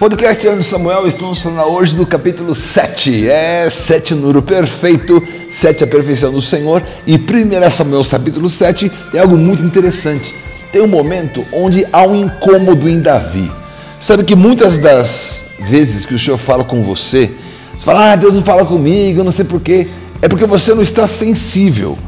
Podcast Ano Samuel, estamos falando hoje do capítulo 7. É 7 número perfeito, 7 a perfeição do Senhor. E 1 Samuel capítulo 7 é algo muito interessante. Tem um momento onde há um incômodo em Davi. Sabe que muitas das vezes que o Senhor fala com você, você fala, ah, Deus não fala comigo, não sei porquê. É porque você não está sensível.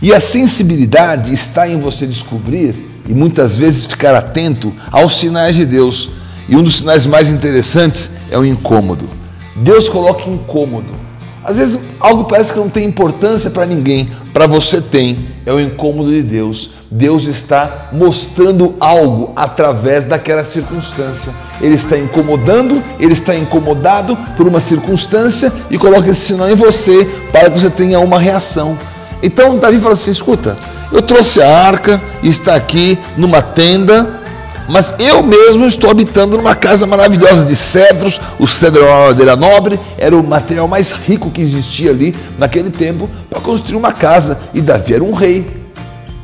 E a sensibilidade está em você descobrir e muitas vezes ficar atento aos sinais de Deus. E um dos sinais mais interessantes é o incômodo. Deus coloca incômodo. Às vezes algo parece que não tem importância para ninguém, para você tem. É o incômodo de Deus. Deus está mostrando algo através daquela circunstância. Ele está incomodando, ele está incomodado por uma circunstância e coloca esse sinal em você para que você tenha uma reação. Então Davi fala assim: escuta, eu trouxe a arca, está aqui numa tenda, mas eu mesmo estou habitando numa casa maravilhosa de cedros. O cedro era uma madeira nobre, era o material mais rico que existia ali naquele tempo para construir uma casa. E Davi era um rei.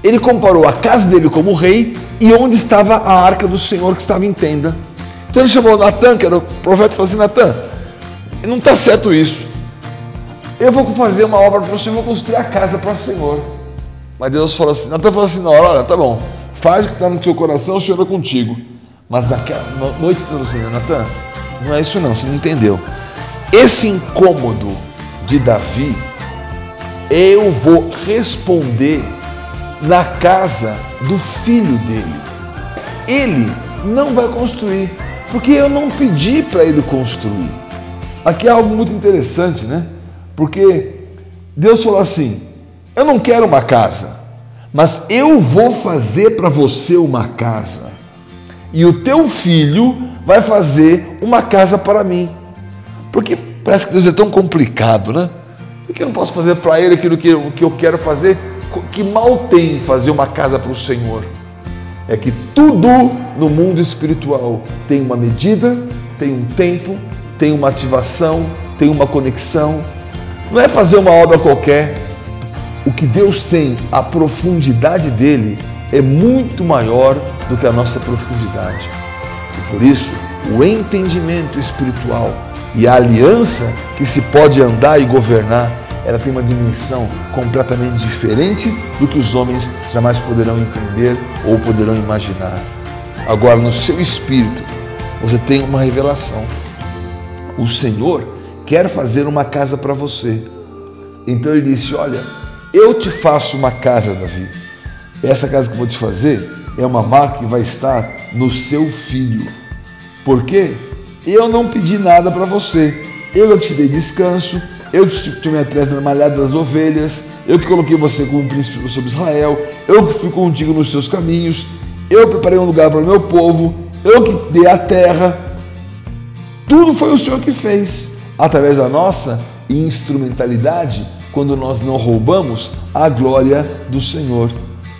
Ele comparou a casa dele como rei e onde estava a arca do Senhor que estava em tenda. Então ele chamou Natan, que era o profeta, e falou assim: Natan, não está certo isso. Eu vou fazer uma obra para Senhor, vou construir a casa para o Senhor. Mas Deus falou assim: Natan falou assim: na hora, olha, tá bom faz o que está no seu coração, o Senhor é contigo. Mas naquela noite falou assim, Natan, não é isso não, você não entendeu. Esse incômodo de Davi, eu vou responder na casa do filho dele. Ele não vai construir, porque eu não pedi para ele construir. Aqui é algo muito interessante, né? Porque Deus falou assim: eu não quero uma casa, mas eu vou fazer para você uma casa, e o teu filho vai fazer uma casa para mim. Porque parece que Deus é tão complicado, né? Por que eu não posso fazer para ele aquilo que eu, que eu quero fazer? Que mal tem fazer uma casa para o Senhor? É que tudo no mundo espiritual tem uma medida, tem um tempo, tem uma ativação, tem uma conexão. Não é fazer uma obra qualquer, o que Deus tem, a profundidade dele é muito maior do que a nossa profundidade. E por isso, o entendimento espiritual e a aliança que se pode andar e governar, ela tem uma dimensão completamente diferente do que os homens jamais poderão entender ou poderão imaginar. Agora, no seu espírito, você tem uma revelação. O Senhor quer fazer uma casa para você. Então ele disse: Olha, eu te faço uma casa, Davi. Essa casa que eu vou te fazer é uma marca que vai estar no seu filho. Por quê? Eu não pedi nada para você. Eu te dei descanso, eu que te me presa na malhada das ovelhas, eu que coloquei você como príncipe sobre Israel, eu que fui contigo nos seus caminhos, eu preparei um lugar para o meu povo, eu que dei a terra. Tudo foi o Senhor que fez. Através da nossa instrumentalidade, quando nós não roubamos a glória do Senhor.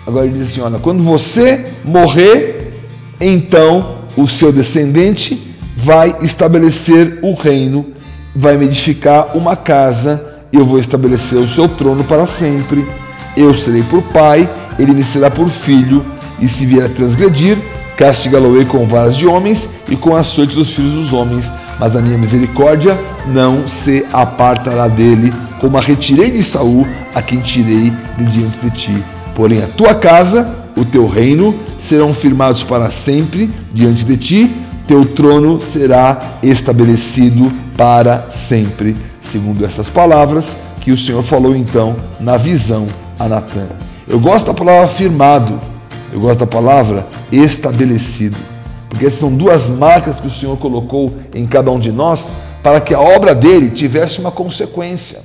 Agora ele diz assim: olha, quando você morrer, então o seu descendente vai estabelecer o reino, vai me edificar uma casa, eu vou estabelecer o seu trono para sempre. Eu serei por pai, ele me será por filho, e se vier a transgredir, castigá-lo-ei com varas de homens e com açoites dos filhos dos homens, mas a minha misericórdia não se apartará dele como a retirei de Saul, a quem tirei de diante de ti. Porém, a tua casa, o teu reino, serão firmados para sempre diante de ti, teu trono será estabelecido para sempre. Segundo essas palavras que o Senhor falou então na visão a Natã. Eu gosto da palavra firmado, eu gosto da palavra estabelecido, porque são duas marcas que o Senhor colocou em cada um de nós para que a obra dele tivesse uma consequência.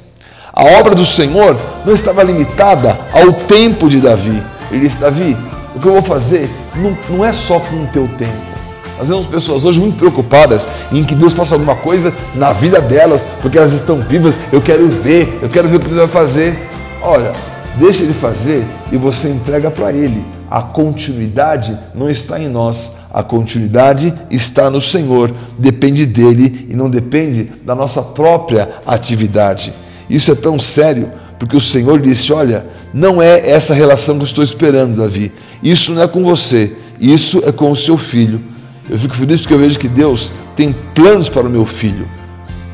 A obra do Senhor não estava limitada ao tempo de Davi. Ele disse: Davi, o que eu vou fazer não, não é só com o teu tempo. Nós vemos pessoas hoje muito preocupadas em que Deus faça alguma coisa na vida delas, porque elas estão vivas. Eu quero ver, eu quero ver o que Deus vai fazer. Olha, deixa Ele fazer e você entrega para Ele. A continuidade não está em nós, a continuidade está no Senhor, depende dele e não depende da nossa própria atividade. Isso é tão sério, porque o Senhor disse: Olha, não é essa relação que eu estou esperando, Davi. Isso não é com você, isso é com o seu filho. Eu fico feliz porque eu vejo que Deus tem planos para o meu filho,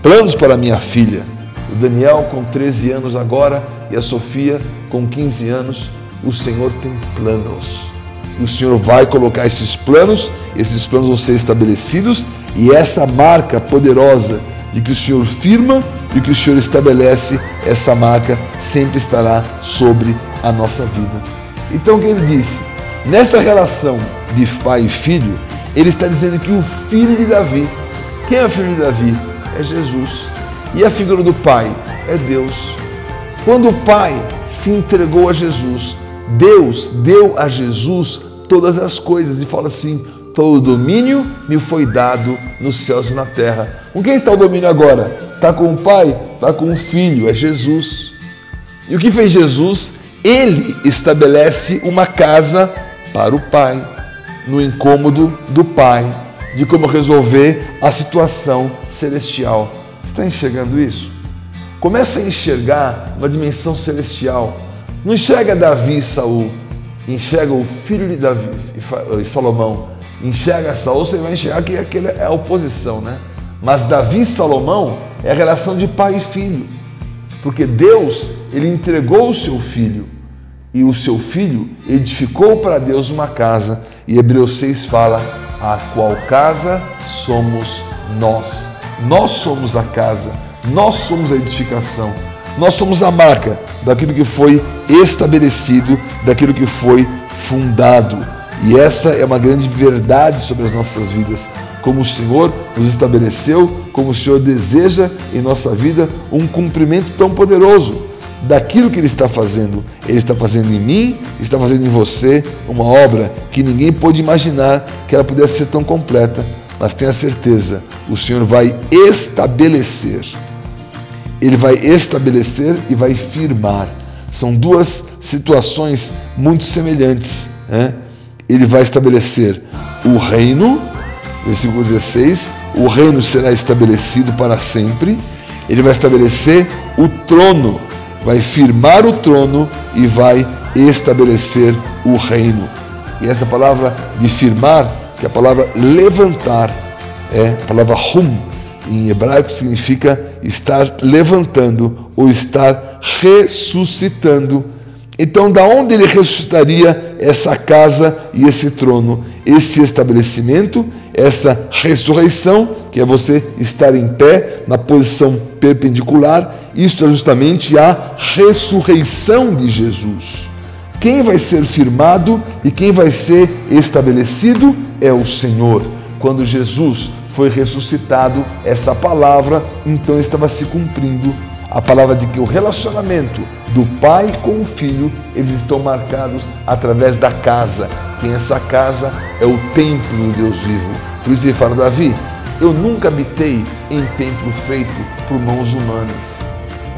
planos para a minha filha. O Daniel com 13 anos agora e a Sofia com 15 anos. O Senhor tem planos. O Senhor vai colocar esses planos, esses planos vão ser estabelecidos e essa marca poderosa de que o Senhor firma e que o Senhor estabelece, essa marca sempre estará sobre a nossa vida. Então o que ele disse? Nessa relação de pai e filho, ele está dizendo que o filho de Davi, quem é o filho de Davi? É Jesus. E a figura do pai é Deus. Quando o pai se entregou a Jesus, Deus deu a Jesus todas as coisas e fala assim: todo o domínio me foi dado nos céus e na terra. Com quem está o domínio agora? Está com o pai? Está com o filho, é Jesus. E o que fez Jesus? Ele estabelece uma casa para o pai no incômodo do Pai, de como resolver a situação celestial. Está enxergando isso? Começa a enxergar uma dimensão celestial. Não enxerga Davi e Saul, enxerga o filho de Davi e Salomão. Enxerga Saul, você vai enxergar que aquele é a oposição, né? Mas Davi e Salomão é a relação de pai e filho. Porque Deus, ele entregou o seu filho e o seu filho edificou para Deus uma casa, e Hebreus 6 fala: a qual casa somos nós. Nós somos a casa, nós somos a edificação, nós somos a marca daquilo que foi estabelecido, daquilo que foi fundado. E essa é uma grande verdade sobre as nossas vidas. Como o Senhor nos estabeleceu, como o Senhor deseja em nossa vida um cumprimento tão poderoso daquilo que Ele está fazendo. Ele está fazendo em mim, está fazendo em você uma obra que ninguém pôde imaginar que ela pudesse ser tão completa. Mas tenha certeza, o Senhor vai estabelecer. Ele vai estabelecer e vai firmar. São duas situações muito semelhantes. Né? Ele vai estabelecer o reino, versículo 16: o reino será estabelecido para sempre. Ele vai estabelecer o trono, vai firmar o trono e vai estabelecer o reino. E essa palavra de firmar, que é a palavra levantar, é a palavra hum, em hebraico significa estar levantando ou estar ressuscitando. Então, da onde ele ressuscitaria essa casa e esse trono, esse estabelecimento, essa ressurreição, que é você estar em pé na posição perpendicular, isso é justamente a ressurreição de Jesus. Quem vai ser firmado e quem vai ser estabelecido é o Senhor. Quando Jesus foi ressuscitado, essa palavra então estava se cumprindo. A palavra de que o relacionamento do pai com o filho, eles estão marcados através da casa. Quem essa casa é o templo do Deus vivo. Por isso ele fala, Davi, eu nunca habitei em templo feito por mãos humanas.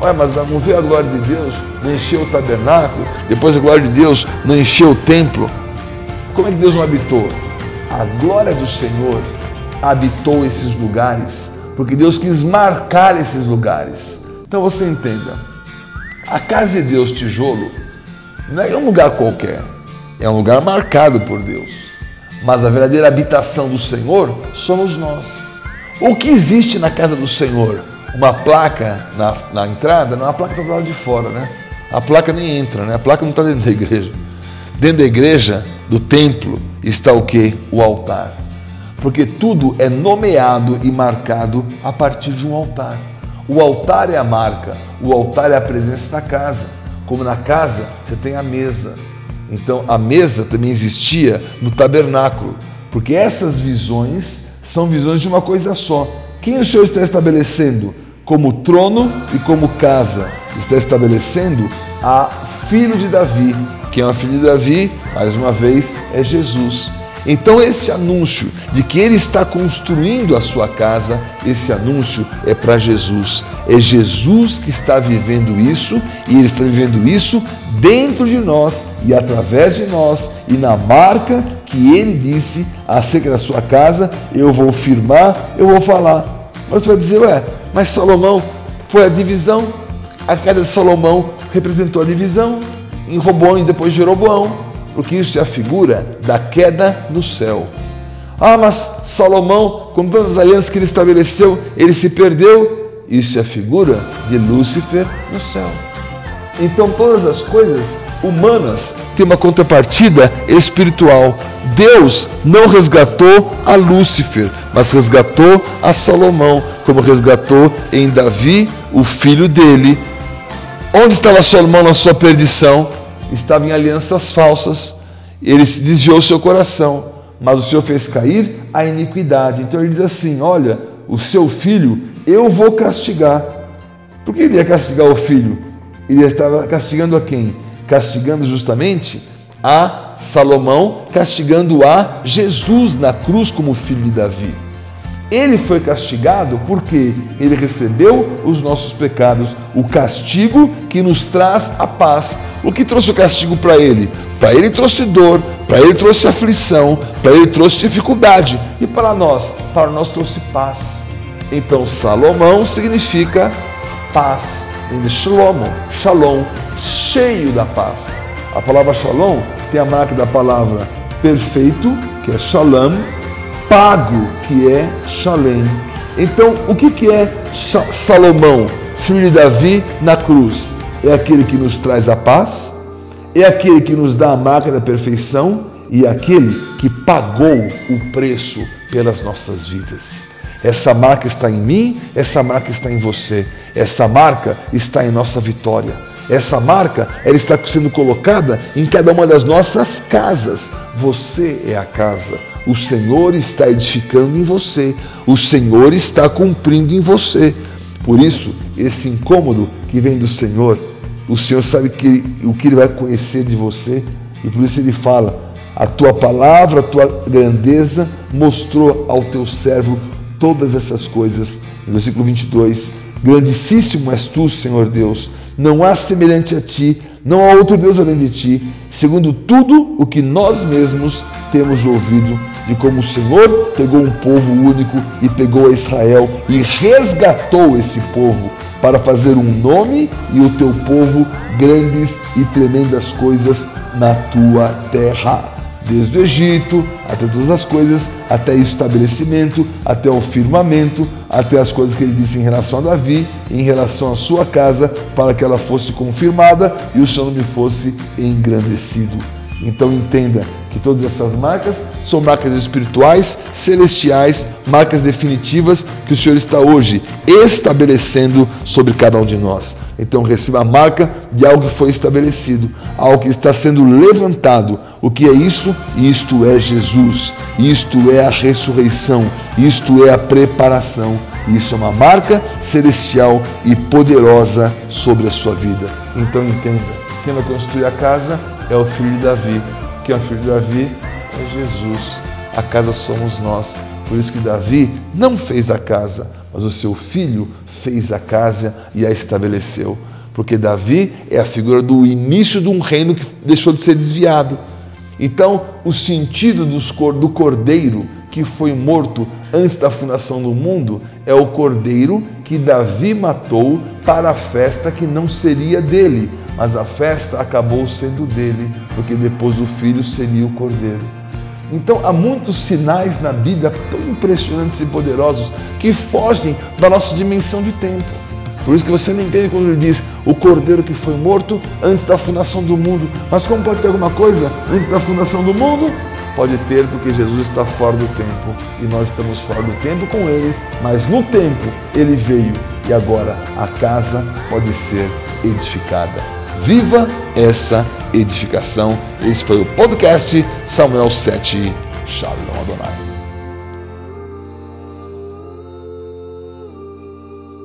Ué, mas não veio a glória de Deus, não encheu o tabernáculo, depois a glória de Deus não encheu o templo. Como é que Deus não habitou? A glória do Senhor habitou esses lugares, porque Deus quis marcar esses lugares. Então você entenda, a casa de Deus, tijolo, não é um lugar qualquer, é um lugar marcado por Deus. Mas a verdadeira habitação do Senhor somos nós. O que existe na casa do Senhor? uma placa na, na entrada, não, a placa está do lado de fora, né? A placa nem entra, né? A placa não está dentro da igreja. Dentro da igreja, do templo, está o que? O altar. Porque tudo é nomeado e marcado a partir de um altar. O altar é a marca, o altar é a presença da casa. Como na casa, você tem a mesa. Então, a mesa também existia no tabernáculo, porque essas visões são visões de uma coisa só. Quem o Senhor está estabelecendo? como trono e como casa. Está estabelecendo a filho de Davi. Quem é o filho de Davi, mais uma vez, é Jesus. Então, esse anúncio de que ele está construindo a sua casa, esse anúncio é para Jesus. É Jesus que está vivendo isso e ele está vivendo isso dentro de nós e através de nós e na marca que ele disse acerca da sua casa, eu vou firmar, eu vou falar. Mas você vai dizer, ué, mas Salomão foi a divisão. A queda de Salomão representou a divisão em e depois Jeroboão, porque isso é a figura da queda no céu. Ah, mas Salomão, com tantas alianças que ele estabeleceu, ele se perdeu. Isso é figura de Lúcifer no céu. Então todas as coisas humanas têm uma contrapartida espiritual. Deus não resgatou a Lúcifer, mas resgatou a Salomão, como resgatou em Davi, o filho dele. Onde estava Salomão na sua perdição? Estava em alianças falsas. Ele se desviou seu coração, mas o Senhor fez cair a iniquidade. Então ele diz assim: Olha, o seu filho eu vou castigar. Por que ele ia castigar o filho? Ele estava castigando a quem? Castigando justamente a Salomão, castigando a Jesus na cruz como filho de Davi. Ele foi castigado porque ele recebeu os nossos pecados, o castigo que nos traz a paz. O que trouxe o castigo para ele? Para ele trouxe dor, para ele trouxe aflição, para ele trouxe dificuldade. E para nós? Para nós trouxe paz. Então, Salomão significa paz. Em Shalom, Shalom, cheio da paz. A palavra Shalom tem a marca da palavra perfeito, que é Shalom, pago, que é Shalem. Então, o que, que é Salomão, filho de Davi, na cruz? É aquele que nos traz a paz, é aquele que nos dá a marca da perfeição e é aquele que pagou o preço pelas nossas vidas. Essa marca está em mim, essa marca está em você, essa marca está em nossa vitória. Essa marca ela está sendo colocada em cada uma das nossas casas. Você é a casa. O Senhor está edificando em você. O Senhor está cumprindo em você. Por isso, esse incômodo que vem do Senhor, o Senhor sabe que, o que Ele vai conhecer de você e por isso Ele fala: a tua palavra, a tua grandeza mostrou ao teu servo todas essas coisas. No versículo 22, grandíssimo és tu, Senhor Deus não há semelhante a ti, não há outro Deus além de ti, segundo tudo o que nós mesmos temos ouvido de como o Senhor pegou um povo único e pegou a Israel e resgatou esse povo para fazer um nome e o teu povo grandes e tremendas coisas na tua terra desde o Egito até todas as coisas, até o estabelecimento, até o firmamento, até as coisas que ele disse em relação a Davi, em relação à sua casa, para que ela fosse confirmada e o seu nome fosse engrandecido. Então entenda que todas essas marcas são marcas espirituais, celestiais, marcas definitivas que o Senhor está hoje estabelecendo sobre cada um de nós. Então receba a marca de algo que foi estabelecido, algo que está sendo levantado. O que é isso? Isto é Jesus, isto é a ressurreição, isto é a preparação. Isso é uma marca celestial e poderosa sobre a sua vida. Então entenda: quem vai construir a casa é o filho de Davi. Quem é o filho de Davi é Jesus. A casa somos nós. Por isso que Davi não fez a casa, mas o seu filho fez a casa e a estabeleceu. Porque Davi é a figura do início de um reino que deixou de ser desviado. Então, o sentido do cordeiro que foi morto antes da fundação do mundo é o cordeiro que Davi matou para a festa que não seria dele, mas a festa acabou sendo dele, porque depois o filho seria o cordeiro. Então há muitos sinais na Bíblia tão impressionantes e poderosos que fogem da nossa dimensão de tempo. Por isso que você não entende quando ele diz o cordeiro que foi morto antes da fundação do mundo. Mas como pode ter alguma coisa antes da fundação do mundo? Pode ter porque Jesus está fora do tempo e nós estamos fora do tempo com ele, mas no tempo ele veio e agora a casa pode ser edificada. Viva essa edificação. Esse foi o podcast Samuel 7. Shalom Adonai.